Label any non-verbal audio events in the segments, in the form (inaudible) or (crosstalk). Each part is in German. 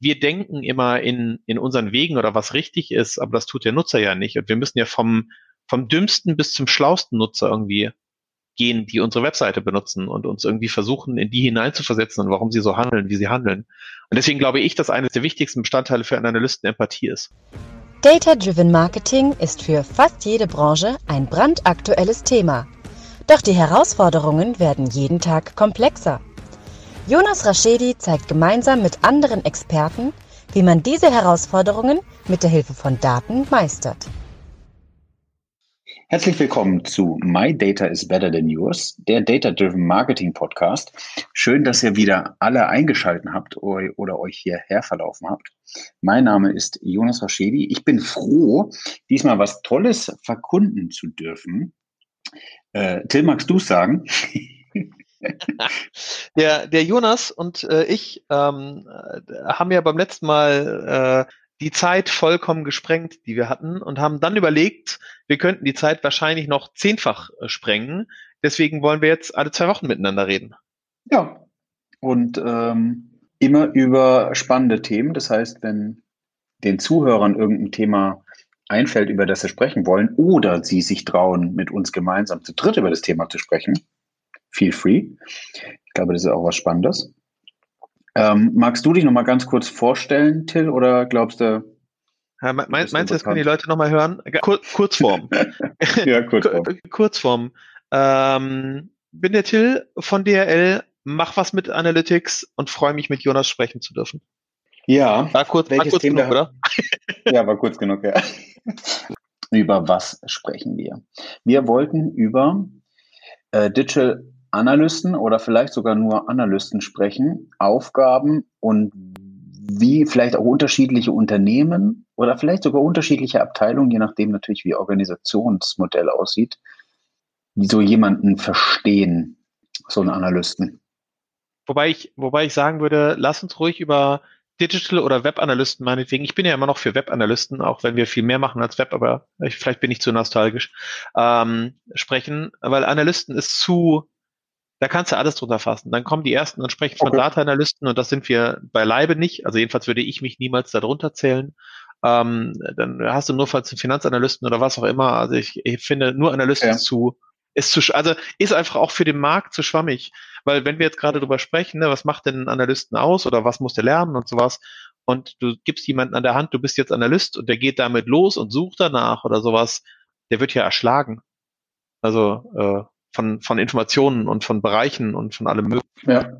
wir denken immer in, in unseren Wegen oder was richtig ist, aber das tut der Nutzer ja nicht. Und wir müssen ja vom, vom dümmsten bis zum schlausten Nutzer irgendwie gehen, die unsere Webseite benutzen und uns irgendwie versuchen, in die hineinzuversetzen und warum sie so handeln, wie sie handeln. Und deswegen glaube ich, dass eines der wichtigsten Bestandteile für einen Analysten Empathie ist. Data-Driven Marketing ist für fast jede Branche ein brandaktuelles Thema. Doch die Herausforderungen werden jeden Tag komplexer. Jonas Raschedi zeigt gemeinsam mit anderen Experten, wie man diese Herausforderungen mit der Hilfe von Daten meistert. Herzlich willkommen zu My Data is Better Than Yours, der Data Driven Marketing Podcast. Schön, dass ihr wieder alle eingeschalten habt oder euch hierher verlaufen habt. Mein Name ist Jonas Raschedi. Ich bin froh, diesmal was Tolles verkunden zu dürfen. Äh, Till, magst du sagen? (laughs) (laughs) der, der Jonas und äh, ich ähm, haben ja beim letzten Mal äh, die Zeit vollkommen gesprengt, die wir hatten und haben dann überlegt, wir könnten die Zeit wahrscheinlich noch zehnfach äh, sprengen. Deswegen wollen wir jetzt alle zwei Wochen miteinander reden. Ja, und ähm, immer über spannende Themen. Das heißt, wenn den Zuhörern irgendein Thema einfällt, über das sie sprechen wollen, oder sie sich trauen, mit uns gemeinsam zu dritt über das Thema zu sprechen, feel free. Ich glaube, das ist auch was Spannendes. Ähm, magst du dich noch mal ganz kurz vorstellen, Till, oder glaubst du? Ja, mein, meinst du, das können die Leute noch mal hören? Kur Kurzform. (laughs) (laughs) ja, Kurzform. Kurzform. Ähm, bin der Till von DRL, mach was mit Analytics und freue mich mit Jonas sprechen zu dürfen. Ja. War kurz, war kurz genug, oder? (laughs) ja, war kurz genug, ja. über was sprechen wir? Wir wollten über äh, Digital Analysten oder vielleicht sogar nur Analysten sprechen, Aufgaben und wie vielleicht auch unterschiedliche Unternehmen oder vielleicht sogar unterschiedliche Abteilungen, je nachdem natürlich, wie Organisationsmodell aussieht, wie so jemanden verstehen, so einen Analysten. Wobei ich, wobei ich sagen würde, lass uns ruhig über Digital- oder Web-Analysten meinetwegen. Ich bin ja immer noch für Web-Analysten, auch wenn wir viel mehr machen als Web, aber ich, vielleicht bin ich zu nostalgisch, ähm, sprechen, weil Analysten ist zu da kannst du alles drunter fassen. Dann kommen die ersten und sprechen von okay. Data-Analysten und das sind wir beileibe nicht. Also jedenfalls würde ich mich niemals darunter zählen. Ähm, dann hast du nur falls Finanzanalysten oder was auch immer. Also ich, ich finde, nur Analysten ja. zu, ist zu, also ist einfach auch für den Markt zu schwammig. Weil wenn wir jetzt gerade drüber sprechen, ne, was macht denn ein Analysten aus oder was muss der lernen und sowas, und du gibst jemanden an der Hand, du bist jetzt Analyst und der geht damit los und sucht danach oder sowas, der wird ja erschlagen. Also äh, von, von Informationen und von Bereichen und von allem möglichen. Ja.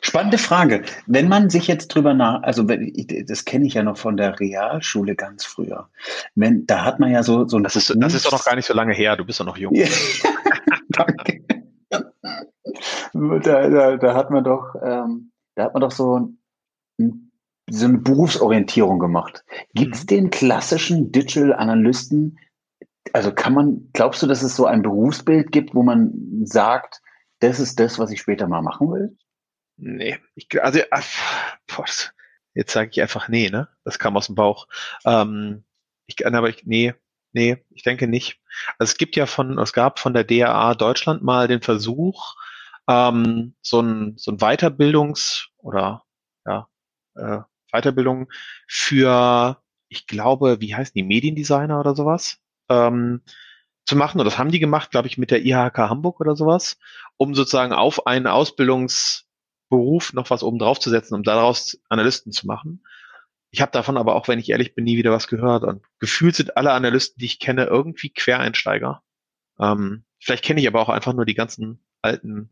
Spannende Frage. Wenn man sich jetzt drüber nach, also das kenne ich ja noch von der Realschule ganz früher. Wenn, da hat man ja so, so ein. Das ist, das ist doch noch gar nicht so lange her, du bist doch noch jung. (laughs) Danke. Da, da, da, hat man doch, ähm, da hat man doch so, ein, so eine Berufsorientierung gemacht. Gibt es mhm. den klassischen Digital Analysten, also kann man, glaubst du, dass es so ein Berufsbild gibt, wo man sagt, das ist das, was ich später mal machen will? Nee, ich, also boah, jetzt sage ich einfach nee, ne? Das kam aus dem Bauch. Ähm, ich kann aber ich, nee, nee, ich denke nicht. Also es gibt ja von, es gab von der DAA Deutschland mal den Versuch, ähm, so ein, so ein Weiterbildungs- oder ja, äh, Weiterbildung für, ich glaube, wie heißen die, Mediendesigner oder sowas? Ähm, zu machen. Und das haben die gemacht, glaube ich, mit der IHK Hamburg oder sowas, um sozusagen auf einen Ausbildungsberuf noch was oben drauf zu setzen, um daraus Analysten zu machen. Ich habe davon aber auch, wenn ich ehrlich bin, nie wieder was gehört. Und gefühlt sind alle Analysten, die ich kenne, irgendwie Quereinsteiger. Ähm, vielleicht kenne ich aber auch einfach nur die ganzen alten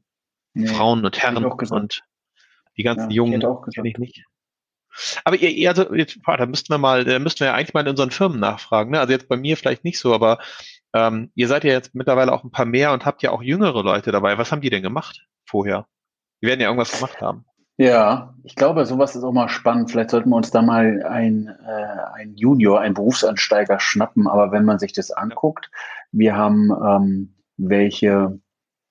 nee, Frauen und Herren und die ganzen ja, Jungen kenne ich nicht. Aber ihr, also, jetzt, da müssten wir mal, da müssten wir ja eigentlich mal in unseren Firmen nachfragen. Ne? Also jetzt bei mir vielleicht nicht so, aber ähm, ihr seid ja jetzt mittlerweile auch ein paar mehr und habt ja auch jüngere Leute dabei. Was haben die denn gemacht vorher? Die werden ja irgendwas gemacht haben. Ja, ich glaube, sowas ist auch mal spannend. Vielleicht sollten wir uns da mal ein, äh, ein Junior, ein Berufsansteiger schnappen. Aber wenn man sich das anguckt, wir haben ähm, welche,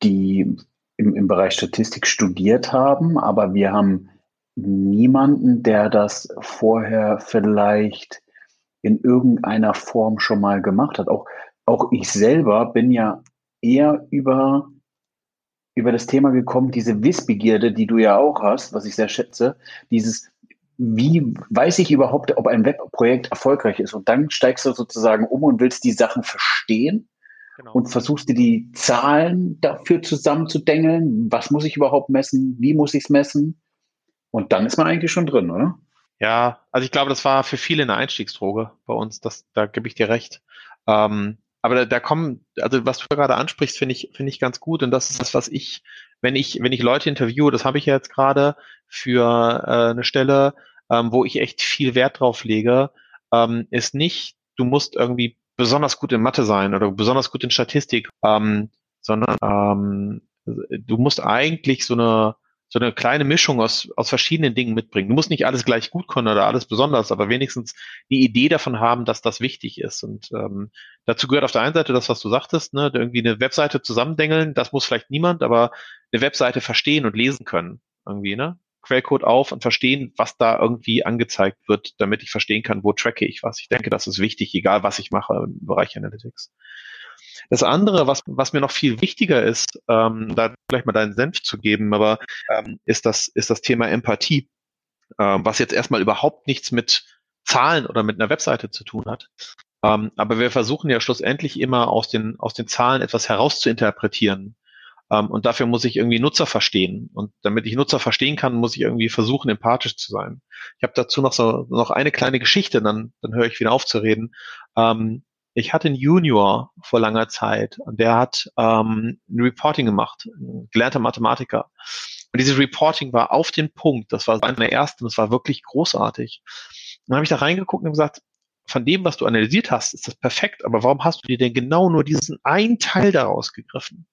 die im, im Bereich Statistik studiert haben, aber wir haben niemanden, der das vorher vielleicht in irgendeiner Form schon mal gemacht hat. Auch, auch ich selber bin ja eher über, über das Thema gekommen, diese Wissbegierde, die du ja auch hast, was ich sehr schätze, dieses, wie weiß ich überhaupt, ob ein Webprojekt erfolgreich ist? Und dann steigst du sozusagen um und willst die Sachen verstehen genau. und versuchst dir die Zahlen dafür zusammenzudengeln. Was muss ich überhaupt messen? Wie muss ich es messen? Und dann ist man eigentlich schon drin, oder? Ja, also ich glaube, das war für viele eine Einstiegsdroge bei uns. Das, da gebe ich dir recht. Ähm, aber da, da kommen, also was du gerade ansprichst, finde ich, finde ich ganz gut. Und das ist das, was ich, wenn ich, wenn ich Leute interviewe, das habe ich ja jetzt gerade für äh, eine Stelle, ähm, wo ich echt viel Wert drauf lege, ähm, ist nicht, du musst irgendwie besonders gut in Mathe sein oder besonders gut in Statistik, ähm, sondern ähm, du musst eigentlich so eine so eine kleine Mischung aus, aus verschiedenen Dingen mitbringen. Du musst nicht alles gleich gut können oder alles besonders, aber wenigstens die Idee davon haben, dass das wichtig ist. Und ähm, dazu gehört auf der einen Seite das, was du sagtest, ne, irgendwie eine Webseite zusammendengeln, das muss vielleicht niemand, aber eine Webseite verstehen und lesen können. Irgendwie, ne? Quellcode auf und verstehen, was da irgendwie angezeigt wird, damit ich verstehen kann, wo tracke ich was. Ich denke, das ist wichtig, egal was ich mache im Bereich Analytics. Das andere, was, was mir noch viel wichtiger ist, ähm, da gleich mal deinen Senf zu geben, aber ähm, ist, das, ist das Thema Empathie, ähm, was jetzt erstmal überhaupt nichts mit Zahlen oder mit einer Webseite zu tun hat. Ähm, aber wir versuchen ja schlussendlich immer aus den, aus den Zahlen etwas herauszuinterpretieren. Ähm, und dafür muss ich irgendwie Nutzer verstehen. Und damit ich Nutzer verstehen kann, muss ich irgendwie versuchen, empathisch zu sein. Ich habe dazu noch so noch eine kleine Geschichte, dann, dann höre ich wieder auf zu reden. Ähm, ich hatte einen Junior vor langer Zeit und der hat ähm, ein Reporting gemacht, ein gelernter Mathematiker. Und dieses Reporting war auf den Punkt. Das war einer der ersten. Das war wirklich großartig. Dann habe ich da reingeguckt und gesagt, von dem, was du analysiert hast, ist das perfekt. Aber warum hast du dir denn genau nur diesen einen Teil daraus gegriffen?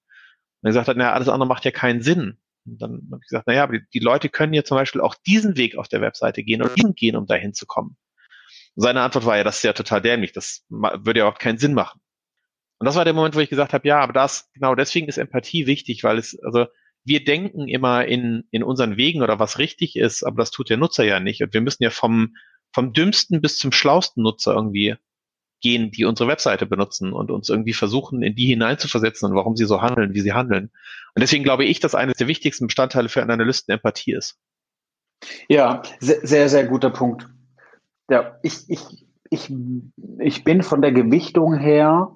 Und er gesagt hat, naja, alles andere macht ja keinen Sinn. Und dann habe ich gesagt, naja, aber die, die Leute können ja zum Beispiel auch diesen Weg auf der Webseite gehen oder diesen gehen, um dahin zu kommen. Seine Antwort war ja, das ist ja total dämlich, das würde ja überhaupt keinen Sinn machen. Und das war der Moment, wo ich gesagt habe, ja, aber das, genau deswegen ist Empathie wichtig, weil es, also wir denken immer in, in unseren Wegen oder was richtig ist, aber das tut der Nutzer ja nicht. Und wir müssen ja vom, vom dümmsten bis zum schlausten Nutzer irgendwie gehen, die unsere Webseite benutzen und uns irgendwie versuchen, in die hineinzuversetzen und warum sie so handeln, wie sie handeln. Und deswegen glaube ich, dass eines der wichtigsten Bestandteile für einen Analysten Empathie ist. Ja, sehr, sehr, sehr guter Punkt. Ja, ich, ich, ich, ich bin von der Gewichtung her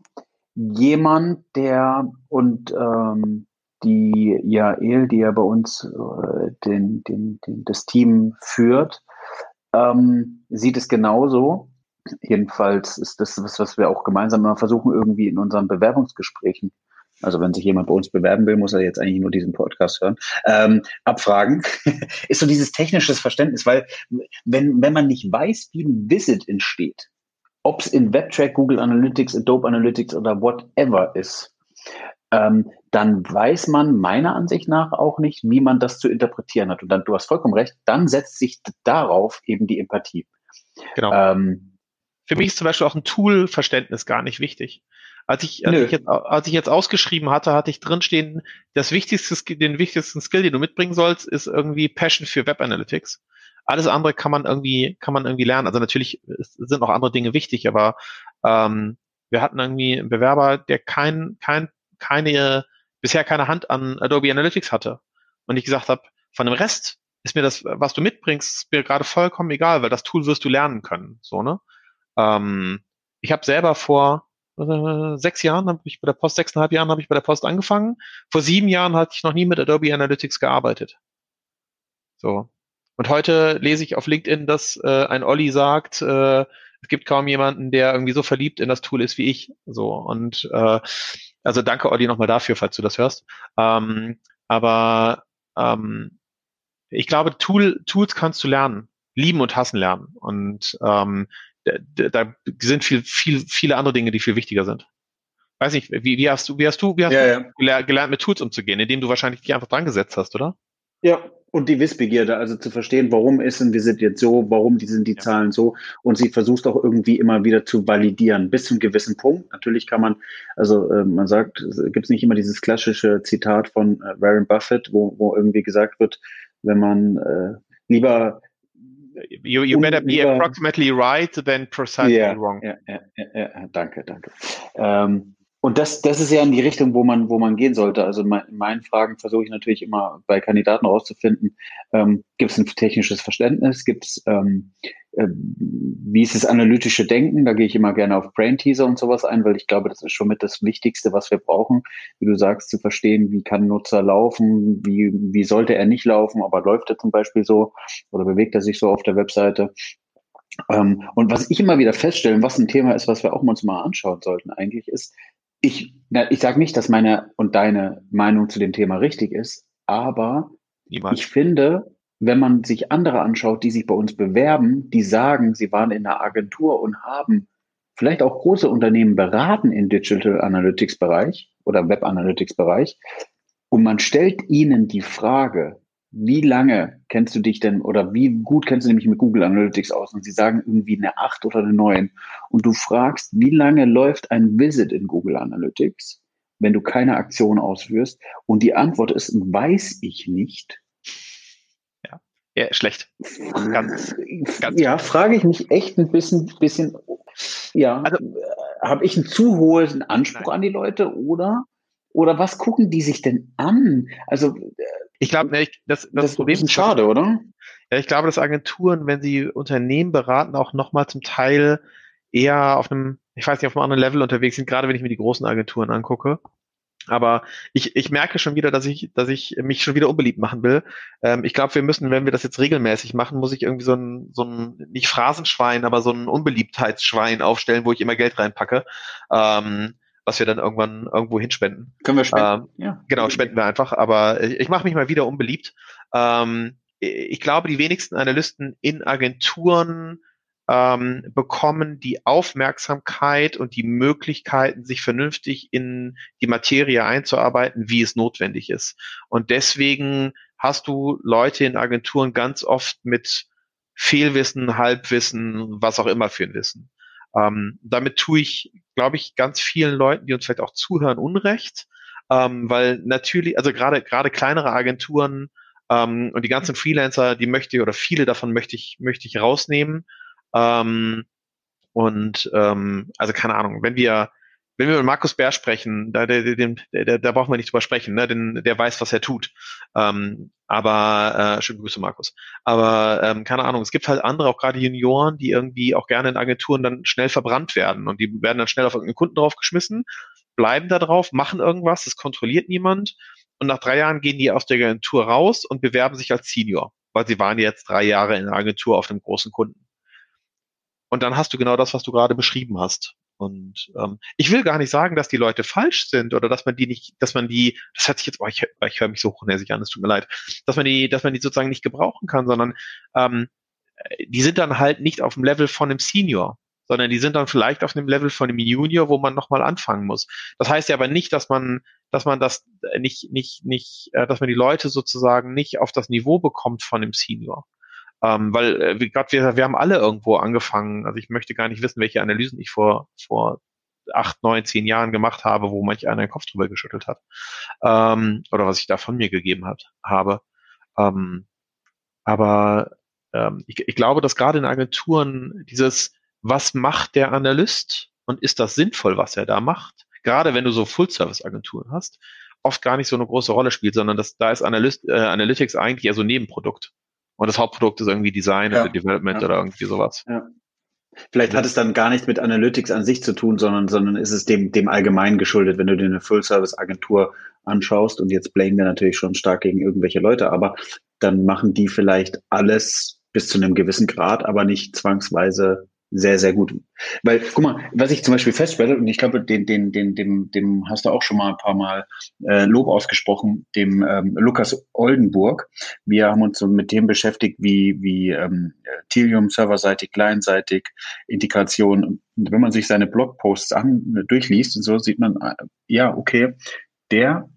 jemand, der und ähm, die Jael, die ja bei uns äh, den, den, den, das Team führt, ähm, sieht es genauso. Jedenfalls ist das was, was wir auch gemeinsam immer versuchen, irgendwie in unseren Bewerbungsgesprächen also wenn sich jemand bei uns bewerben will, muss er jetzt eigentlich nur diesen Podcast hören, ähm, abfragen, (laughs) ist so dieses technisches Verständnis, weil wenn, wenn man nicht weiß, wie ein Visit entsteht, ob es in WebTrack, Google Analytics, Adobe Analytics oder whatever ist, ähm, dann weiß man meiner Ansicht nach auch nicht, wie man das zu interpretieren hat. Und dann, du hast vollkommen recht, dann setzt sich darauf eben die Empathie. Genau. Ähm, Für mich ist zum Beispiel auch ein Tool-Verständnis gar nicht wichtig. Als ich, als ich, jetzt, als ich jetzt ausgeschrieben hatte, hatte ich drinstehen, das wichtigste, den wichtigsten Skill, den du mitbringen sollst, ist irgendwie Passion für Web Analytics. Alles andere kann man irgendwie, kann man irgendwie lernen. Also natürlich sind noch andere Dinge wichtig, aber ähm, wir hatten irgendwie einen Bewerber, der kein, kein, keine, bisher keine Hand an Adobe Analytics hatte. Und ich gesagt habe, von dem Rest ist mir das, was du mitbringst, ist mir gerade vollkommen egal, weil das Tool wirst du lernen können. So, ne? Ähm, ich habe selber vor äh, sechs Jahren habe ich bei der Post, sechseinhalb Jahren habe ich bei der Post angefangen. Vor sieben Jahren hatte ich noch nie mit Adobe Analytics gearbeitet. So. Und heute lese ich auf LinkedIn, dass äh, ein Olli sagt, äh, es gibt kaum jemanden, der irgendwie so verliebt in das Tool ist wie ich. So. Und äh, also danke, Olli, nochmal dafür, falls du das hörst. Ähm, aber ähm, ich glaube, Tool, Tools kannst du lernen, lieben und hassen lernen. Und ähm, da, sind viel, viel, viele andere Dinge, die viel wichtiger sind. Weiß nicht, wie, wie hast du, wie hast du, wie hast ja, du ja. gelernt, mit Tools umzugehen, indem du wahrscheinlich dich einfach dran gesetzt hast, oder? Ja, und die Wissbegierde, also zu verstehen, warum ist ein Visit jetzt so, warum sind die ja. Zahlen so und sie versucht auch irgendwie immer wieder zu validieren, bis zu einem gewissen Punkt. Natürlich kann man, also äh, man sagt, gibt es nicht immer dieses klassische Zitat von äh, Warren Buffett, wo, wo irgendwie gesagt wird, wenn man äh, lieber You, you better be ähm, approximately right than precisely yeah, wrong. Ja, ja, ja, danke, danke. Ähm, Und das, das ist ja in die Richtung, wo man, wo man gehen sollte. Also in meinen Fragen versuche ich natürlich immer bei Kandidaten herauszufinden, ähm, gibt es ein technisches Verständnis, gibt es, ähm, äh, wie ist das analytische Denken? Da gehe ich immer gerne auf Brain Teaser und sowas ein, weil ich glaube, das ist schon mit das Wichtigste, was wir brauchen, wie du sagst, zu verstehen, wie kann Nutzer laufen, wie, wie sollte er nicht laufen, aber läuft er zum Beispiel so oder bewegt er sich so auf der Webseite. Ähm, und was ich immer wieder feststelle, was ein Thema ist, was wir auch uns mal anschauen sollten eigentlich, ist, ich, na, ich sage nicht, dass meine und deine Meinung zu dem Thema richtig ist, aber Niemals. ich finde, wenn man sich andere anschaut, die sich bei uns bewerben, die sagen, sie waren in einer Agentur und haben vielleicht auch große Unternehmen beraten im Digital Analytics Bereich oder Web Analytics Bereich und man stellt ihnen die Frage, wie lange kennst du dich denn oder wie gut kennst du dich mit Google Analytics aus? Und sie sagen irgendwie eine 8 oder eine 9. Und du fragst, wie lange läuft ein Visit in Google Analytics, wenn du keine Aktion ausführst? Und die Antwort ist, weiß ich nicht. Ja, ja schlecht. Ganz, ganz ja, frage ich mich echt ein bisschen, bisschen ja, also, habe ich einen zu hohen Anspruch nein. an die Leute oder? Oder was gucken die sich denn an? Also ich glaube, ne, das, das, das Problem ist schade, oder? Ja, ich glaube, dass Agenturen, wenn sie Unternehmen beraten, auch nochmal zum Teil eher auf einem, ich weiß nicht, auf einem anderen Level unterwegs sind, gerade wenn ich mir die großen Agenturen angucke. Aber ich, ich merke schon wieder, dass ich, dass ich mich schon wieder unbeliebt machen will. Ähm, ich glaube, wir müssen, wenn wir das jetzt regelmäßig machen, muss ich irgendwie so ein, so ein, nicht Phrasenschwein, aber so ein Unbeliebtheitsschwein aufstellen, wo ich immer Geld reinpacke. Ähm, was wir dann irgendwann irgendwo hinspenden. Können wir spenden? Ähm, ja. Genau, spenden wir einfach. Aber ich, ich mache mich mal wieder unbeliebt. Ähm, ich glaube, die wenigsten Analysten in Agenturen ähm, bekommen die Aufmerksamkeit und die Möglichkeiten, sich vernünftig in die Materie einzuarbeiten, wie es notwendig ist. Und deswegen hast du Leute in Agenturen ganz oft mit Fehlwissen, Halbwissen, was auch immer für ein Wissen. Ähm, damit tue ich, glaube ich, ganz vielen Leuten, die uns vielleicht auch zuhören, Unrecht, ähm, weil natürlich, also gerade gerade kleinere Agenturen ähm, und die ganzen Freelancer, die möchte ich oder viele davon möchte ich möchte ich rausnehmen. Ähm, und ähm, also keine Ahnung, wenn wir wenn wir mit Markus Bär sprechen, da, der, der, da brauchen wir nicht drüber sprechen, ne? denn der weiß, was er tut. Ähm, aber äh, schöne Grüße, Markus. Aber ähm, keine Ahnung, es gibt halt andere, auch gerade Junioren, die irgendwie auch gerne in Agenturen dann schnell verbrannt werden und die werden dann schnell auf irgendeinen Kunden draufgeschmissen, bleiben da drauf, machen irgendwas, das kontrolliert niemand und nach drei Jahren gehen die aus der Agentur raus und bewerben sich als Senior, weil sie waren jetzt drei Jahre in der Agentur auf einem großen Kunden. Und dann hast du genau das, was du gerade beschrieben hast. Und ähm, ich will gar nicht sagen, dass die Leute falsch sind oder dass man die nicht, dass man die, das hat sich jetzt, oh, ich, ich höre mich so hochnäsig an, es tut mir leid, dass man die, dass man die sozusagen nicht gebrauchen kann, sondern ähm, die sind dann halt nicht auf dem Level von einem Senior, sondern die sind dann vielleicht auf einem Level von einem Junior, wo man nochmal anfangen muss. Das heißt ja aber nicht, dass man, dass man das nicht, nicht, nicht, äh, dass man die Leute sozusagen nicht auf das Niveau bekommt von einem Senior. Ähm, weil, äh, wie gerade wir, wir haben alle irgendwo angefangen. Also ich möchte gar nicht wissen, welche Analysen ich vor, vor acht, neun, zehn Jahren gemacht habe, wo manch einer den Kopf drüber geschüttelt hat. Ähm, oder was ich da von mir gegeben hat, habe. Ähm, aber ähm, ich, ich glaube, dass gerade in Agenturen dieses, was macht der Analyst und ist das sinnvoll, was er da macht, gerade wenn du so Full-Service-Agenturen hast, oft gar nicht so eine große Rolle spielt, sondern dass da ist Analyst, äh, Analytics eigentlich eher so ein Nebenprodukt. Und das Hauptprodukt ist irgendwie Design ja. oder Development ja. oder irgendwie sowas. Ja. Vielleicht hat es dann gar nichts mit Analytics an sich zu tun, sondern, sondern ist es dem, dem allgemein geschuldet, wenn du dir eine Full-Service-Agentur anschaust und jetzt blamen wir natürlich schon stark gegen irgendwelche Leute, aber dann machen die vielleicht alles bis zu einem gewissen Grad, aber nicht zwangsweise sehr, sehr gut. Weil, guck mal, was ich zum Beispiel feststelle, und ich glaube, den, den, den, dem, dem hast du auch schon mal ein paar Mal äh, Lob ausgesprochen, dem ähm, Lukas Oldenburg. Wir haben uns so mit dem beschäftigt, wie, wie ähm, Tilium serverseitig, clientseitig, Integration. Und wenn man sich seine Blogposts an, durchliest und so, sieht man, äh, ja, okay, der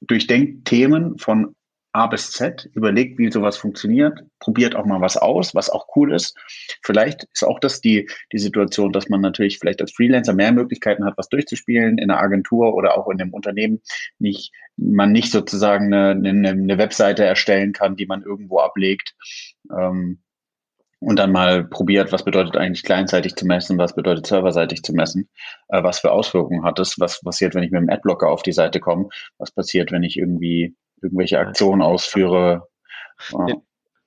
durchdenkt Themen von A bis Z, überlegt, wie sowas funktioniert, probiert auch mal was aus, was auch cool ist. Vielleicht ist auch das die, die Situation, dass man natürlich vielleicht als Freelancer mehr Möglichkeiten hat, was durchzuspielen, in einer Agentur oder auch in einem Unternehmen nicht, man nicht sozusagen eine, eine, eine Webseite erstellen kann, die man irgendwo ablegt. Ähm, und dann mal probiert, was bedeutet eigentlich kleinseitig zu messen, was bedeutet serverseitig zu messen, äh, was für Auswirkungen hat es, was passiert, wenn ich mit dem Adblocker auf die Seite komme, was passiert, wenn ich irgendwie irgendwelche Aktionen ausführe. Ja.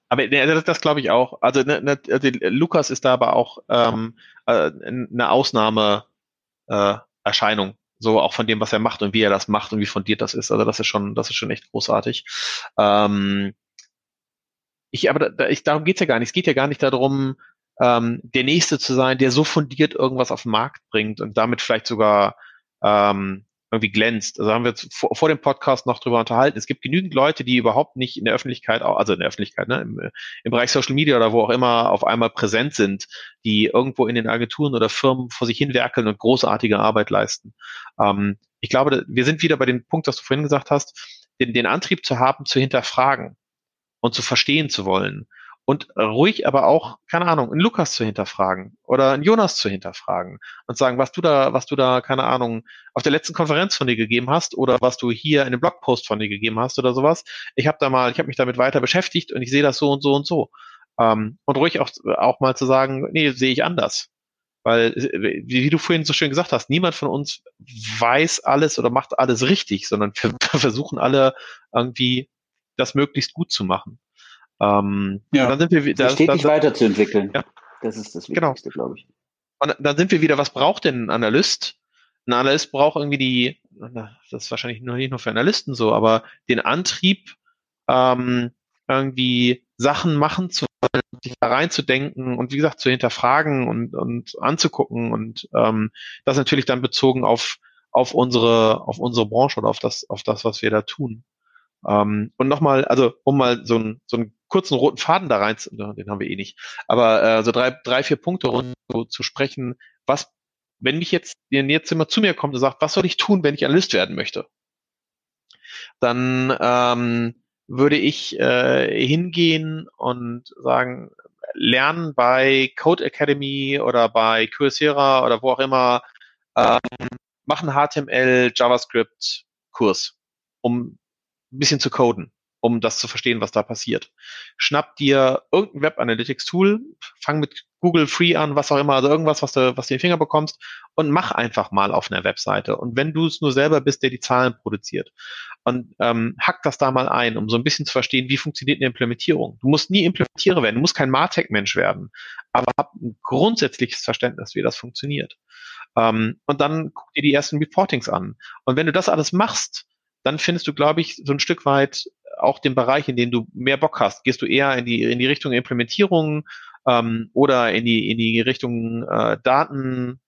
Aber ne, das, das glaube ich auch. Also, ne, ne, also Lukas ist da aber auch ähm, äh, eine Ausnahme äh. So auch von dem, was er macht und wie er das macht und wie fundiert das ist. Also das ist schon, das ist schon echt großartig. Ähm, ich, aber da, ich, darum geht's ja gar nicht. Es geht ja gar nicht darum, ähm, der Nächste zu sein, der so fundiert irgendwas auf den Markt bringt und damit vielleicht sogar ähm, irgendwie glänzt. Also haben wir vor, vor dem Podcast noch drüber unterhalten. Es gibt genügend Leute, die überhaupt nicht in der Öffentlichkeit, also in der Öffentlichkeit, ne, im, im Bereich Social Media oder wo auch immer auf einmal präsent sind, die irgendwo in den Agenturen oder Firmen vor sich hinwerkeln und großartige Arbeit leisten. Ähm, ich glaube, wir sind wieder bei dem Punkt, was du vorhin gesagt hast, den, den Antrieb zu haben, zu hinterfragen und zu verstehen zu wollen. Und ruhig aber auch, keine Ahnung, einen Lukas zu hinterfragen oder einen Jonas zu hinterfragen und sagen, was du da, was du da, keine Ahnung, auf der letzten Konferenz von dir gegeben hast oder was du hier in einem Blogpost von dir gegeben hast oder sowas. Ich habe da mal, ich habe mich damit weiter beschäftigt und ich sehe das so und so und so. Ähm, und ruhig auch, auch mal zu sagen, nee, sehe ich anders. Weil, wie, wie du vorhin so schön gesagt hast, niemand von uns weiß alles oder macht alles richtig, sondern (laughs) wir versuchen alle irgendwie das möglichst gut zu machen. Ähm, ja. dann sind wir wieder stetig dann, weiterzuentwickeln. Ja. Das ist das genau. Wichtigste, genau. glaube ich. Und dann sind wir wieder, was braucht denn ein Analyst? Ein Analyst braucht irgendwie die, das ist wahrscheinlich noch nicht nur für Analysten so, aber den Antrieb, ähm, irgendwie Sachen machen zu wollen, sich da reinzudenken und wie gesagt zu hinterfragen und, und anzugucken und ähm, das natürlich dann bezogen auf auf unsere auf unsere Branche oder auf das auf das was wir da tun. Ähm, und nochmal, also um mal so, ein, so einen kurzen roten Faden da rein, den haben wir eh nicht, aber äh, so drei, drei, vier Punkte rund so, zu sprechen, was, wenn mich jetzt, wenn jetzt immer zu mir kommt und sagt, was soll ich tun, wenn ich Analyst werden möchte? Dann ähm, würde ich äh, hingehen und sagen, lernen bei Code Academy oder bei Coursera oder wo auch immer, ähm, machen HTML, JavaScript Kurs, um ein bisschen zu coden, um das zu verstehen, was da passiert. Schnapp dir irgendein Web Analytics Tool, fang mit Google Free an, was auch immer, also irgendwas, was du, was du in den Finger bekommst und mach einfach mal auf einer Webseite. Und wenn du es nur selber bist, der die Zahlen produziert und ähm, hack das da mal ein, um so ein bisschen zu verstehen, wie funktioniert eine Implementierung. Du musst nie Implementierer werden, du musst kein Martech-Mensch werden, aber hab ein grundsätzliches Verständnis, wie das funktioniert. Ähm, und dann guck dir die ersten Reportings an. Und wenn du das alles machst, dann findest du, glaube ich, so ein Stück weit auch den Bereich, in dem du mehr Bock hast. Gehst du eher in die, in die Richtung Implementierung ähm, oder in die, in die Richtung äh, Daten,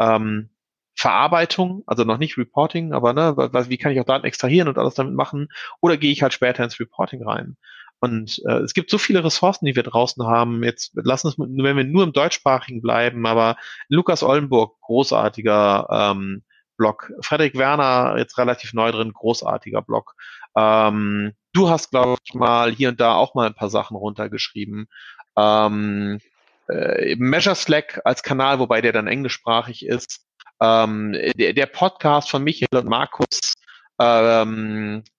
ähm, Verarbeitung, also noch nicht Reporting, aber ne, wie kann ich auch Daten extrahieren und alles damit machen? Oder gehe ich halt später ins Reporting rein? Und äh, es gibt so viele Ressourcen, die wir draußen haben. Jetzt lassen es, wenn wir nur im deutschsprachigen bleiben, aber Lukas Ollenburg, großartiger ähm, Blog. Frederik Werner, jetzt relativ neu drin, großartiger Blog. Ähm, du hast, glaube ich, mal hier und da auch mal ein paar Sachen runtergeschrieben. Ähm, äh, Measure Slack als Kanal, wobei der dann englischsprachig ist. Ähm, der, der, Podcast von Michael und Markus, ähm, äh,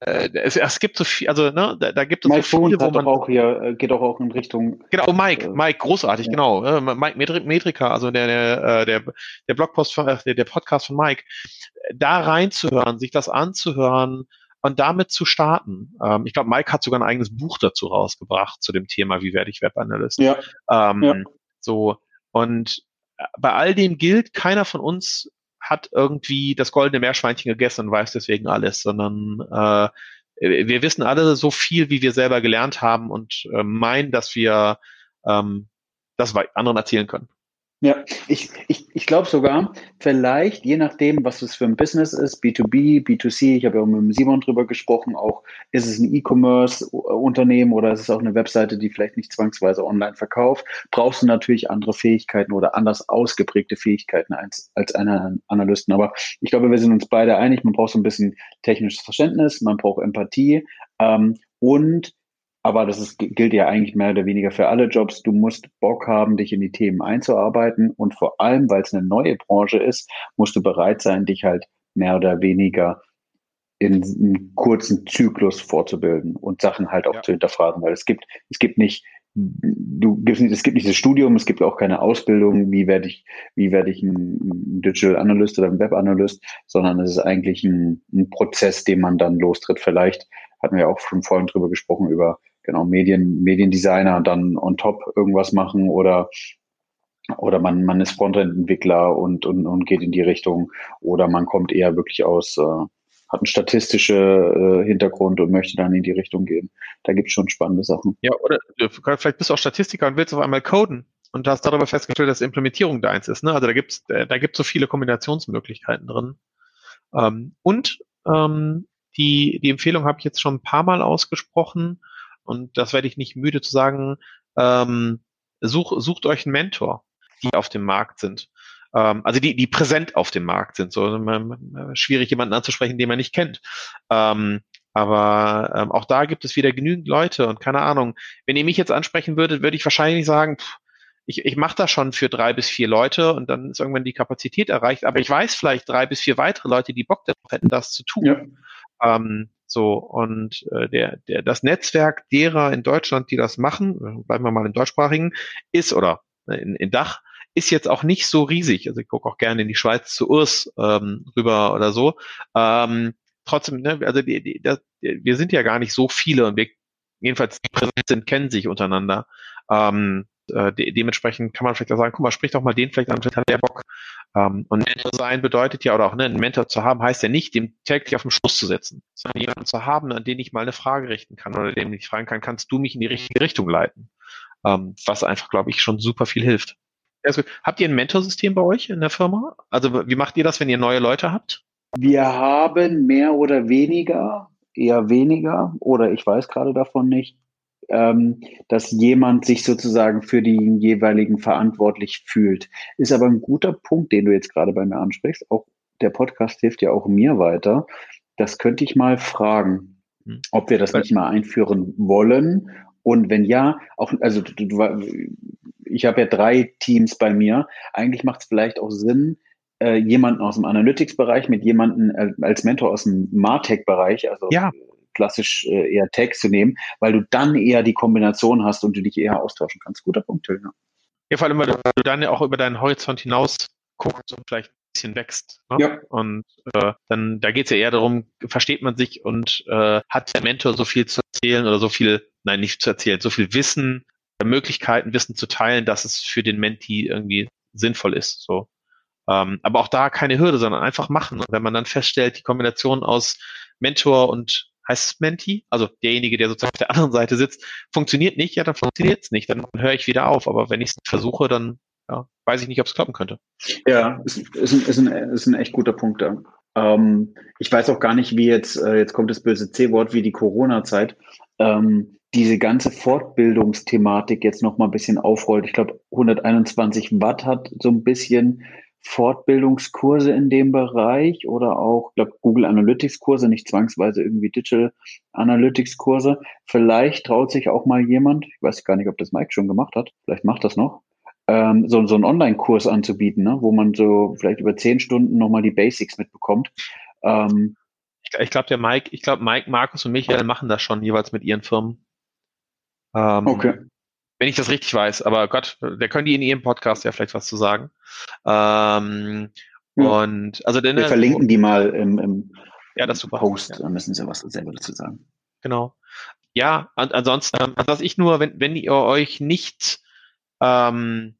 es, es, gibt so viel, also ne, da, da gibt es Mike so viele, wo man auch hier äh, geht auch, auch in Richtung. Genau, oh, Mike, äh, Mike, großartig, ja. genau. Äh, Mike Metrika, also der der äh, der der Blogpost von der, der Podcast von Mike, da reinzuhören, sich das anzuhören und damit zu starten. Ähm, ich glaube, Mike hat sogar ein eigenes Buch dazu rausgebracht zu dem Thema, wie werde ich Webanalyst. Ja. Ähm, ja. So und bei all dem gilt, keiner von uns hat irgendwie das goldene Meerschweinchen gegessen und weiß deswegen alles, sondern äh, wir wissen alle so viel, wie wir selber gelernt haben und äh, meinen, dass wir ähm, das anderen erzählen können. Ja, ich, ich, ich glaube sogar, vielleicht, je nachdem, was es für ein Business ist, B2B, B2C, ich habe ja auch mit Simon drüber gesprochen, auch ist es ein E-Commerce-Unternehmen oder ist es auch eine Webseite, die vielleicht nicht zwangsweise online verkauft, brauchst du natürlich andere Fähigkeiten oder anders ausgeprägte Fähigkeiten als, als einer Analysten. Aber ich glaube, wir sind uns beide einig, man braucht so ein bisschen technisches Verständnis, man braucht Empathie ähm, und aber das ist, gilt ja eigentlich mehr oder weniger für alle Jobs. Du musst Bock haben, dich in die Themen einzuarbeiten. Und vor allem, weil es eine neue Branche ist, musst du bereit sein, dich halt mehr oder weniger in einem kurzen Zyklus vorzubilden und Sachen halt auch ja. zu hinterfragen, weil es gibt, es gibt nicht du gibst nicht, es gibt nicht das Studium, es gibt auch keine Ausbildung, wie werde ich, wie werde ich ein Digital Analyst oder ein Web Analyst, sondern es ist eigentlich ein, ein Prozess, den man dann lostritt. Vielleicht hatten wir auch schon vorhin drüber gesprochen, über genau Medien, Mediendesigner dann on top irgendwas machen oder oder man, man ist Frontend-Entwickler und, und, und geht in die Richtung oder man kommt eher wirklich aus, äh, hat einen statistischen äh, Hintergrund und möchte dann in die Richtung gehen. Da gibt es schon spannende Sachen. Ja, oder vielleicht bist du auch Statistiker und willst auf einmal coden und hast darüber festgestellt, dass Implementierung deins ist. Ne? Also da gibt's äh, da gibt's so viele Kombinationsmöglichkeiten drin. Ähm, und ähm, die, die Empfehlung habe ich jetzt schon ein paar Mal ausgesprochen und das werde ich nicht müde zu sagen. Ähm, such, sucht euch einen Mentor, die auf dem Markt sind. Ähm, also die, die präsent auf dem Markt sind. So ähm, schwierig, jemanden anzusprechen, den man nicht kennt. Ähm, aber ähm, auch da gibt es wieder genügend Leute und keine Ahnung. Wenn ihr mich jetzt ansprechen würdet, würde ich wahrscheinlich sagen, pff, ich, ich mache das schon für drei bis vier Leute und dann ist irgendwann die Kapazität erreicht. Aber ich weiß vielleicht drei bis vier weitere Leute, die Bock darauf hätten, das zu tun. Ja. Ähm, so, und äh, der, der, das Netzwerk derer in Deutschland, die das machen, bleiben wir mal im deutschsprachigen, ist oder äh, in, in Dach, ist jetzt auch nicht so riesig. Also ich gucke auch gerne in die Schweiz zu Urs ähm, rüber oder so. Ähm, trotzdem, ne, also die, die, das, wir sind ja gar nicht so viele und wir jedenfalls die präsent sind, kennen sich untereinander. Ähm, äh, de dementsprechend kann man vielleicht auch sagen, guck mal, sprich doch mal den vielleicht an, vielleicht hat der Bock. Ähm, und Mentor sein bedeutet ja, oder auch ne, einen Mentor zu haben, heißt ja nicht, dem täglich auf den Schluss zu setzen, sondern jemanden zu haben, an den ich mal eine Frage richten kann oder dem ich fragen kann, kannst du mich in die richtige Richtung leiten? Ähm, was einfach, glaube ich, schon super viel hilft. Also, habt ihr ein Mentorsystem bei euch in der Firma? Also wie macht ihr das, wenn ihr neue Leute habt? Wir haben mehr oder weniger, eher weniger, oder ich weiß gerade davon nicht, ähm, dass jemand sich sozusagen für den jeweiligen verantwortlich fühlt. Ist aber ein guter Punkt, den du jetzt gerade bei mir ansprichst. Auch der Podcast hilft ja auch mir weiter. Das könnte ich mal fragen, hm. ob wir das nicht mal einführen wollen. Und wenn ja, auch, also ich habe ja drei Teams bei mir. Eigentlich macht es vielleicht auch Sinn, äh, jemanden aus dem Analytics-Bereich mit jemanden äh, als Mentor aus dem Martech-Bereich, also ja. Klassisch äh, eher Tech zu nehmen, weil du dann eher die Kombination hast und du dich eher austauschen kannst. Guter Punkt, Till. Ja. ja, vor allem, weil du dann ja auch über deinen Horizont hinaus guckst und vielleicht ein bisschen wächst. Ne? Ja. Und äh, dann, da geht es ja eher darum, versteht man sich und äh, hat der Mentor so viel zu erzählen oder so viel, nein, nicht zu erzählen, so viel Wissen, Möglichkeiten, Wissen zu teilen, dass es für den Menti irgendwie sinnvoll ist. So. Ähm, aber auch da keine Hürde, sondern einfach machen. Und wenn man dann feststellt, die Kombination aus Mentor und heißt es Menti, also derjenige, der sozusagen auf der anderen Seite sitzt, funktioniert nicht, ja, dann funktioniert es nicht. Dann höre ich wieder auf. Aber wenn ich es versuche, dann ja, weiß ich nicht, ob es klappen könnte. Ja, ist, ist, ein, ist, ein, ist ein echt guter Punkt da. Ähm, ich weiß auch gar nicht, wie jetzt, äh, jetzt kommt das böse C-Wort, wie die Corona-Zeit. Ähm, diese ganze Fortbildungsthematik jetzt noch mal ein bisschen aufrollt. Ich glaube, 121 Watt hat so ein bisschen Fortbildungskurse in dem Bereich oder auch, ich glaube, Google Analytics Kurse, nicht zwangsweise irgendwie Digital Analytics Kurse. Vielleicht traut sich auch mal jemand, ich weiß gar nicht, ob das Mike schon gemacht hat, vielleicht macht das noch, ähm, so, so einen Online-Kurs anzubieten, ne? wo man so vielleicht über zehn Stunden nochmal die Basics mitbekommt. Ähm, ich, ich glaube, der Mike, ich glaube, Mike, Markus und Michael machen das schon jeweils mit ihren Firmen. Ähm, okay. Wenn ich das richtig weiß, aber Gott, da können die in ihrem Podcast ja vielleicht was zu sagen. Ähm, ja. Und also denn, Wir verlinken die mal im, im ja, das super. Post, ja. dann müssen sie was selber dazu sagen. Genau. Ja, an, ansonsten, ähm, was ich nur, wenn, wenn ihr euch nicht ähm,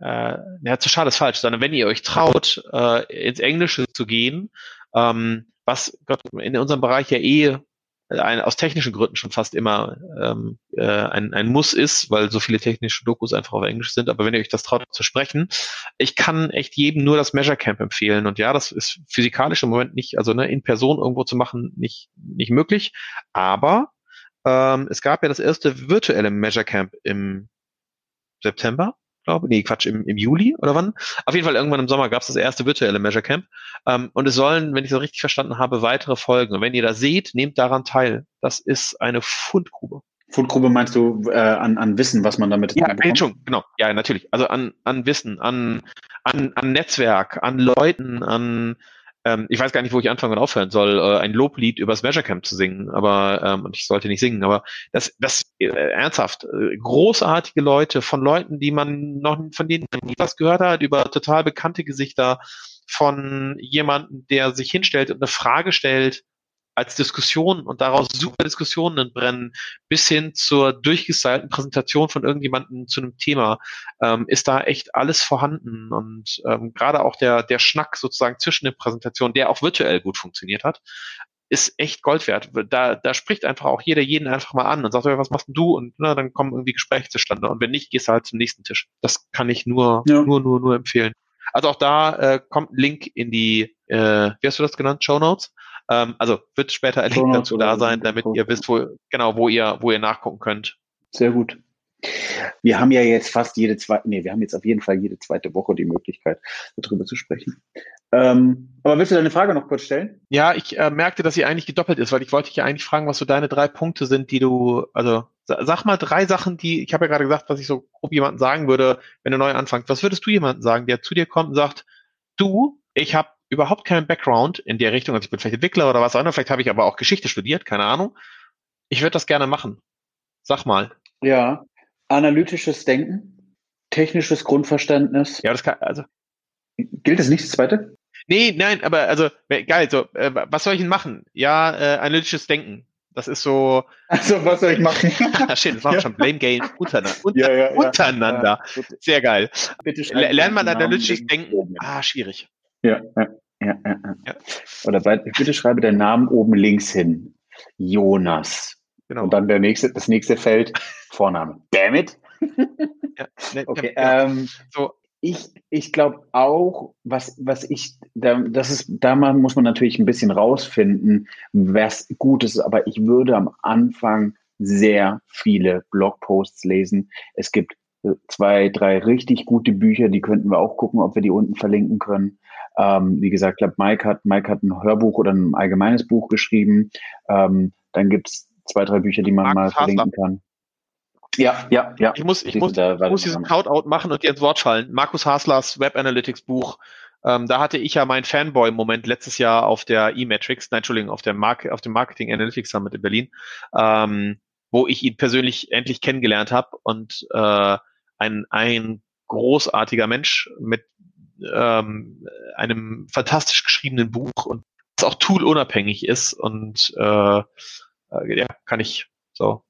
äh, ja, zu schade ist falsch, sondern wenn ihr euch traut, äh, ins Englische zu gehen, ähm, was Gott, in unserem Bereich ja eh ein, aus technischen Gründen schon fast immer ähm, äh, ein, ein Muss ist, weil so viele technische Dokus einfach auf Englisch sind. Aber wenn ihr euch das traut zu sprechen, ich kann echt jedem nur das Measure Camp empfehlen. Und ja, das ist physikalisch im Moment nicht, also ne, in Person irgendwo zu machen, nicht, nicht möglich. Aber ähm, es gab ja das erste virtuelle Measure Camp im September glaube nee, Quatsch, im, im Juli oder wann? Auf jeden Fall irgendwann im Sommer gab es das erste virtuelle Measure Camp. Ähm, und es sollen, wenn ich das richtig verstanden habe, weitere folgen. Und wenn ihr da seht, nehmt daran teil. Das ist eine Fundgrube. Fundgrube meinst du äh, an, an Wissen, was man damit Ja, schon, genau. Ja, natürlich. Also an, an Wissen, an, an, an Netzwerk, an Leuten, an ähm, ich weiß gar nicht, wo ich anfangen und aufhören soll, äh, ein Loblied übers Measure Camp zu singen, aber ähm, und ich sollte nicht singen, aber das, das äh, ernsthaft, äh, großartige Leute von Leuten, die man noch von denen nie was gehört hat, über total bekannte Gesichter, von jemandem, der sich hinstellt und eine Frage stellt, als Diskussion und daraus super Diskussionen entbrennen, bis hin zur durchgestylten Präsentation von irgendjemandem zu einem Thema, ähm, ist da echt alles vorhanden. Und ähm, gerade auch der, der Schnack sozusagen zwischen den Präsentationen, der auch virtuell gut funktioniert hat, ist echt Gold wert. Da, da spricht einfach auch jeder jeden einfach mal an und sagt, was machst denn du? Und na, dann kommen irgendwie Gespräche zustande. Und wenn nicht, gehst du halt zum nächsten Tisch. Das kann ich nur, ja. nur, nur, nur empfehlen. Also auch da äh, kommt ein Link in die, äh, wie hast du das genannt, Show Notes? Ähm, also wird später ein Link dazu da sein, damit ihr wisst, wo, genau, wo ihr, wo ihr nachgucken könnt. Sehr gut. Wir haben ja jetzt fast jede zweite, nee, wir haben jetzt auf jeden Fall jede zweite Woche die Möglichkeit, darüber zu sprechen. Ähm, aber willst du deine Frage noch kurz stellen? Ja, ich äh, merkte, dass sie eigentlich gedoppelt ist, weil ich wollte dich ja eigentlich fragen, was so deine drei Punkte sind, die du, also sag mal drei Sachen, die, ich habe ja gerade gesagt, was ich so grob jemandem sagen würde, wenn du neu anfängst. Was würdest du jemandem sagen, der zu dir kommt und sagt, du, ich habe überhaupt keinen Background in der Richtung, also ich bin vielleicht Entwickler oder was auch immer, vielleicht habe ich aber auch Geschichte studiert, keine Ahnung. Ich würde das gerne machen. Sag mal. Ja, analytisches Denken, technisches Grundverständnis. Ja, das kann, also. Gilt das nicht, das zweite? Nee, nein, aber also, geil, so, äh, was soll ich denn machen? Ja, äh, analytisches Denken. Das ist so. (laughs) Also, was soll ich machen? (laughs) Shit, das war ja. schon Blame Game untereinander. Unter, (laughs) ja, ja, untereinander. Sehr geil. Bitte Lernt man analytisches Denken? Ah, schwierig. Ja, ja, ja, ja. ja. Oder bei, bitte schreibe deinen Namen oben links hin. Jonas. Genau. Und dann der nächste, das nächste Feld, Vorname. Damn it. (laughs) ja, ne, (laughs) okay, ja, ähm, so. Ich, ich glaube auch, was, was ich, da, das ist, da muss man natürlich ein bisschen rausfinden, was gut ist, aber ich würde am Anfang sehr viele Blogposts lesen. Es gibt zwei, drei richtig gute Bücher, die könnten wir auch gucken, ob wir die unten verlinken können. Ähm, wie gesagt, ich glaube, Mike hat, Mike hat ein Hörbuch oder ein allgemeines Buch geschrieben. Ähm, dann gibt's zwei, drei Bücher, die man Markus mal verlinken Hasler. kann. Ja, ja, ja. Ich muss, ich muss, ich muss diesen Count-out machen und dir ins Wort fallen. Markus Haslers Web Analytics Buch. Ähm, da hatte ich ja meinen Fanboy-Moment letztes Jahr auf der E-Matrix, nein, Entschuldigung, auf, der Mark auf dem Marketing Analytics Summit in Berlin, ähm, wo ich ihn persönlich endlich kennengelernt habe und äh, ein, ein großartiger Mensch mit ähm, einem fantastisch geschriebenen Buch und das auch toolunabhängig ist und äh, äh, ja, kann ich so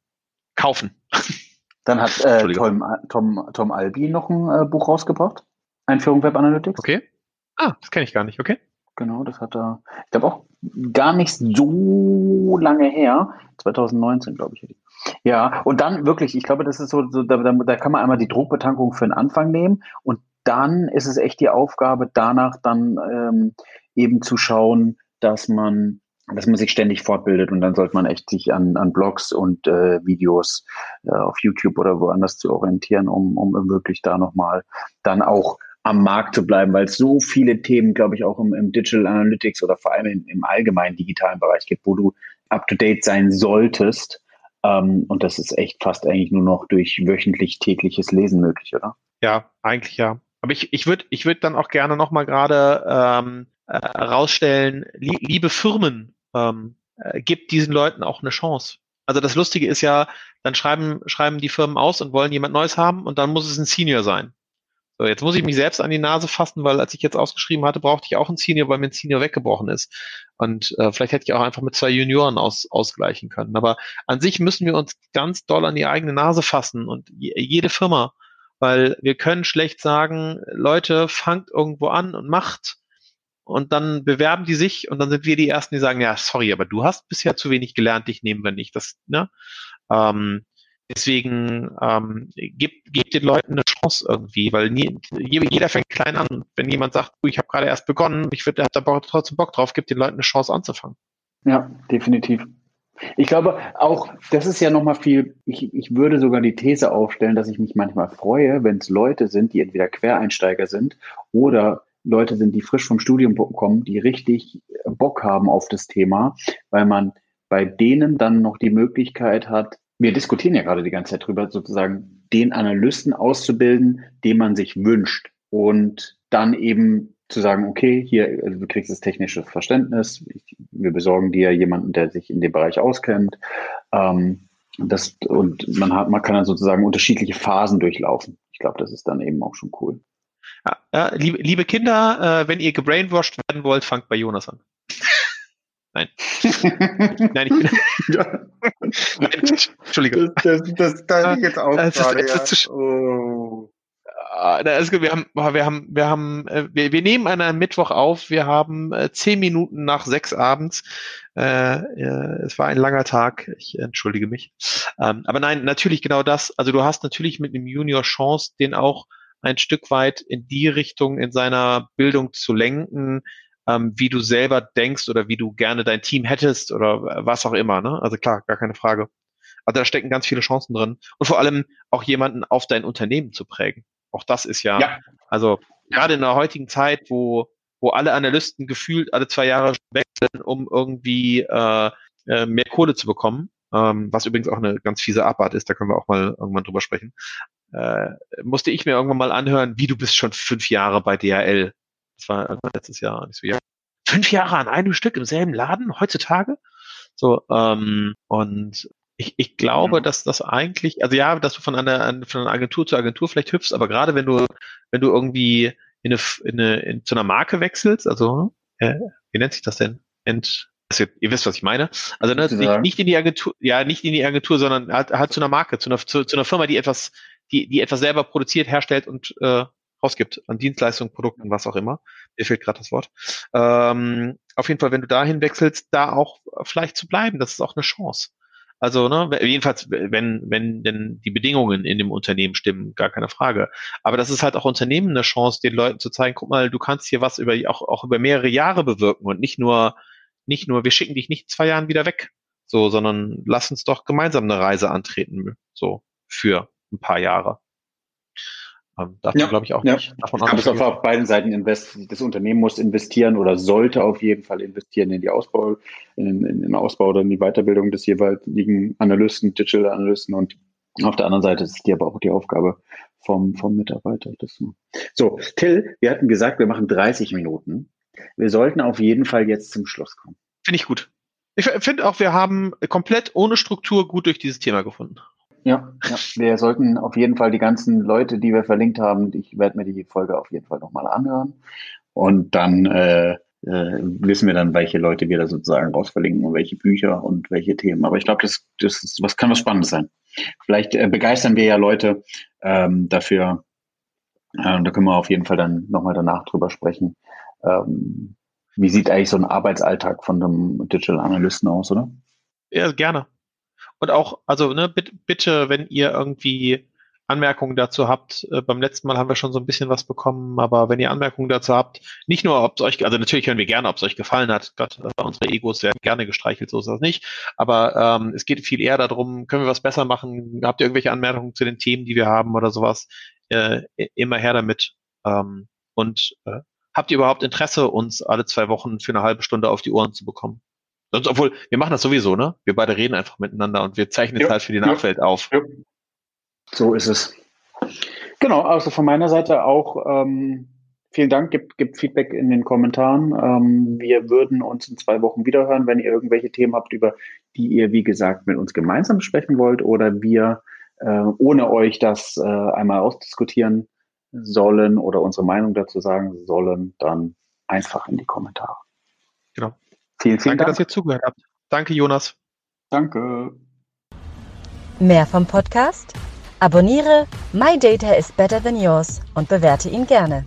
kaufen. (laughs) Dann hat äh, Tom, Tom, Tom Albi noch ein äh, Buch rausgebracht. Einführung Web Analytics. Okay. Ah, das kenne ich gar nicht, okay. Genau, das hat er, ich glaube auch gar nicht so lange her. 2019, glaube ich. Ja, und dann wirklich, ich glaube, das ist so, so da, da kann man einmal die Druckbetankung für den Anfang nehmen und dann ist es echt die Aufgabe, danach dann ähm, eben zu schauen, dass man dass man sich ständig fortbildet und dann sollte man echt sich an, an Blogs und äh, Videos äh, auf YouTube oder woanders zu orientieren, um, um wirklich da nochmal dann auch am Markt zu bleiben, weil es so viele Themen, glaube ich, auch im, im Digital Analytics oder vor allem im, im allgemeinen digitalen Bereich gibt, wo du up-to-date sein solltest. Ähm, und das ist echt fast eigentlich nur noch durch wöchentlich tägliches Lesen möglich, oder? Ja, eigentlich ja. Aber ich, ich würde ich würd dann auch gerne nochmal gerade ähm, äh, rausstellen, li liebe Firmen, ähm, äh, gibt diesen Leuten auch eine Chance. Also das Lustige ist ja, dann schreiben, schreiben die Firmen aus und wollen jemand Neues haben und dann muss es ein Senior sein. So, jetzt muss ich mich selbst an die Nase fassen, weil als ich jetzt ausgeschrieben hatte, brauchte ich auch einen Senior, weil mir ein Senior weggebrochen ist. Und äh, vielleicht hätte ich auch einfach mit zwei Junioren aus, ausgleichen können. Aber an sich müssen wir uns ganz doll an die eigene Nase fassen und jede Firma, weil wir können schlecht sagen, Leute, fangt irgendwo an und macht und dann bewerben die sich und dann sind wir die Ersten, die sagen, ja, sorry, aber du hast bisher zu wenig gelernt, dich nehmen wir nicht. Das, ne? Ähm, deswegen ähm, gibt, gibt den Leuten eine Chance irgendwie, weil nie, jeder fängt klein an. Wenn jemand sagt, ich habe gerade erst begonnen, ich würde, da trotzdem Bock drauf, gibt den Leuten eine Chance anzufangen. Ja, definitiv. Ich glaube auch, das ist ja nochmal viel, ich, ich würde sogar die These aufstellen, dass ich mich manchmal freue, wenn es Leute sind, die entweder Quereinsteiger sind oder Leute sind, die frisch vom Studium kommen, die richtig Bock haben auf das Thema, weil man bei denen dann noch die Möglichkeit hat, wir diskutieren ja gerade die ganze Zeit drüber, sozusagen den Analysten auszubilden, den man sich wünscht und dann eben zu sagen, okay, hier, also du kriegst das technische Verständnis, ich, wir besorgen dir jemanden, der sich in dem Bereich auskennt. Ähm, das, und man hat, man kann dann sozusagen unterschiedliche Phasen durchlaufen. Ich glaube, das ist dann eben auch schon cool. Ja, liebe, liebe Kinder, äh, wenn ihr gebrainwashed werden wollt, fangt bei Jonas an. Nein. (laughs) Nein, ich bin. Nein, Entschuldige. Das, das, das, ich jetzt auch Es ist- es ist zu- oh. Ah, na, also wir haben, wir haben, wir haben, äh, wir, wir nehmen an einem Mittwoch auf. Wir haben äh, zehn Minuten nach sechs abends. Äh, äh, es war ein langer Tag. Ich entschuldige mich. Ähm, aber nein, natürlich genau das. Also du hast natürlich mit einem Junior Chance, den auch ein Stück weit in die Richtung in seiner Bildung zu lenken, ähm, wie du selber denkst oder wie du gerne dein Team hättest oder was auch immer. Ne? Also klar, gar keine Frage. Also da stecken ganz viele Chancen drin. Und vor allem auch jemanden auf dein Unternehmen zu prägen. Auch das ist ja, Ja. also gerade in der heutigen Zeit, wo, wo alle Analysten gefühlt alle zwei Jahre wechseln, um irgendwie äh, äh, mehr Kohle zu bekommen, ähm, was übrigens auch eine ganz fiese Abart ist, da können wir auch mal irgendwann drüber sprechen, äh, musste ich mir irgendwann mal anhören, wie du bist schon fünf Jahre bei DHL. Das war irgendwann letztes Jahr. nicht so, ja, fünf Jahre an einem Stück im selben Laden heutzutage? So, ähm, und ich, ich glaube, dass das eigentlich, also ja, dass du von einer, von einer Agentur zu Agentur vielleicht hüpfst, aber gerade wenn du, wenn du irgendwie in eine, in eine in, zu einer Marke wechselst, also äh, wie nennt sich das denn? Ent, also, ihr wisst, was ich meine. Also ne, nicht, nicht in die Agentur, ja, nicht in die Agentur, sondern halt, halt zu einer Marke, zu einer, zu, zu einer Firma, die etwas, die, die etwas selber produziert, herstellt und äh, rausgibt an Dienstleistungen, Produkten, was auch immer. Mir fehlt gerade das Wort. Ähm, auf jeden Fall, wenn du dahin wechselst, da auch vielleicht zu bleiben, das ist auch eine Chance. Also, ne, jedenfalls, wenn, wenn denn die Bedingungen in dem Unternehmen stimmen, gar keine Frage. Aber das ist halt auch Unternehmen eine Chance, den Leuten zu zeigen, guck mal, du kannst hier was über, auch, auch über mehrere Jahre bewirken und nicht nur, nicht nur, wir schicken dich nicht zwei Jahren wieder weg. So, sondern lass uns doch gemeinsam eine Reise antreten, so, für ein paar Jahre. Ähm, darf Ja, glaube ich, auch ja. nicht. Davon Aber es auf, auf beiden Seiten invest. Das Unternehmen muss investieren oder sollte auf jeden Fall investieren in die Ausbau, in, in den Ausbau oder in die Weiterbildung des jeweiligen Analysten, Digital Analysten und auf der anderen Seite ist die aber auch die Aufgabe vom, vom Mitarbeiter. Das so. so, Till, wir hatten gesagt, wir machen 30 Minuten. Wir sollten auf jeden Fall jetzt zum Schluss kommen. Finde ich gut. Ich finde auch, wir haben komplett ohne Struktur gut durch dieses Thema gefunden. Ja, ja, wir sollten auf jeden Fall die ganzen Leute, die wir verlinkt haben, ich werde mir die Folge auf jeden Fall nochmal anhören. Und dann äh, äh, wissen wir dann, welche Leute wir da sozusagen rausverlinken und welche Bücher und welche Themen. Aber ich glaube, das, das ist, was kann was Spannendes sein. Vielleicht äh, begeistern wir ja Leute ähm, dafür. Äh, da können wir auf jeden Fall dann nochmal danach drüber sprechen. Ähm, wie sieht eigentlich so ein Arbeitsalltag von einem Digital Analysten aus, oder? Ja, gerne. Und auch, also ne, bitte, bitte, wenn ihr irgendwie Anmerkungen dazu habt, äh, beim letzten Mal haben wir schon so ein bisschen was bekommen, aber wenn ihr Anmerkungen dazu habt, nicht nur, ob es euch, also natürlich hören wir gerne, ob es euch gefallen hat, Gott, äh, unsere Egos werden gerne gestreichelt, so ist das nicht, aber ähm, es geht viel eher darum, können wir was besser machen, habt ihr irgendwelche Anmerkungen zu den Themen, die wir haben oder sowas, äh, immer her damit. Ähm, und äh, habt ihr überhaupt Interesse, uns alle zwei Wochen für eine halbe Stunde auf die Ohren zu bekommen? Sonst, obwohl, wir machen das sowieso, ne? Wir beide reden einfach miteinander und wir zeichnen jetzt Ja, halt für die ja. Nachwelt auf. Ja. So ist es. Genau, also von meiner Seite auch ähm, vielen Dank, gibt, gibt Feedback in den Kommentaren. Ähm, wir würden uns in zwei Wochen wiederhören, wenn ihr irgendwelche Themen habt, über die ihr, wie gesagt, mit uns gemeinsam besprechen wollt oder wir äh, ohne euch das äh, einmal ausdiskutieren sollen oder unsere Meinung dazu sagen sollen, dann einfach in die Kommentare. Genau. Vielen, vielen Danke, Dank. dass ihr zugehört habt. Danke, Jonas. Danke. Mehr vom Podcast? Abonniere My Data is Better Than Yours und bewerte ihn gerne.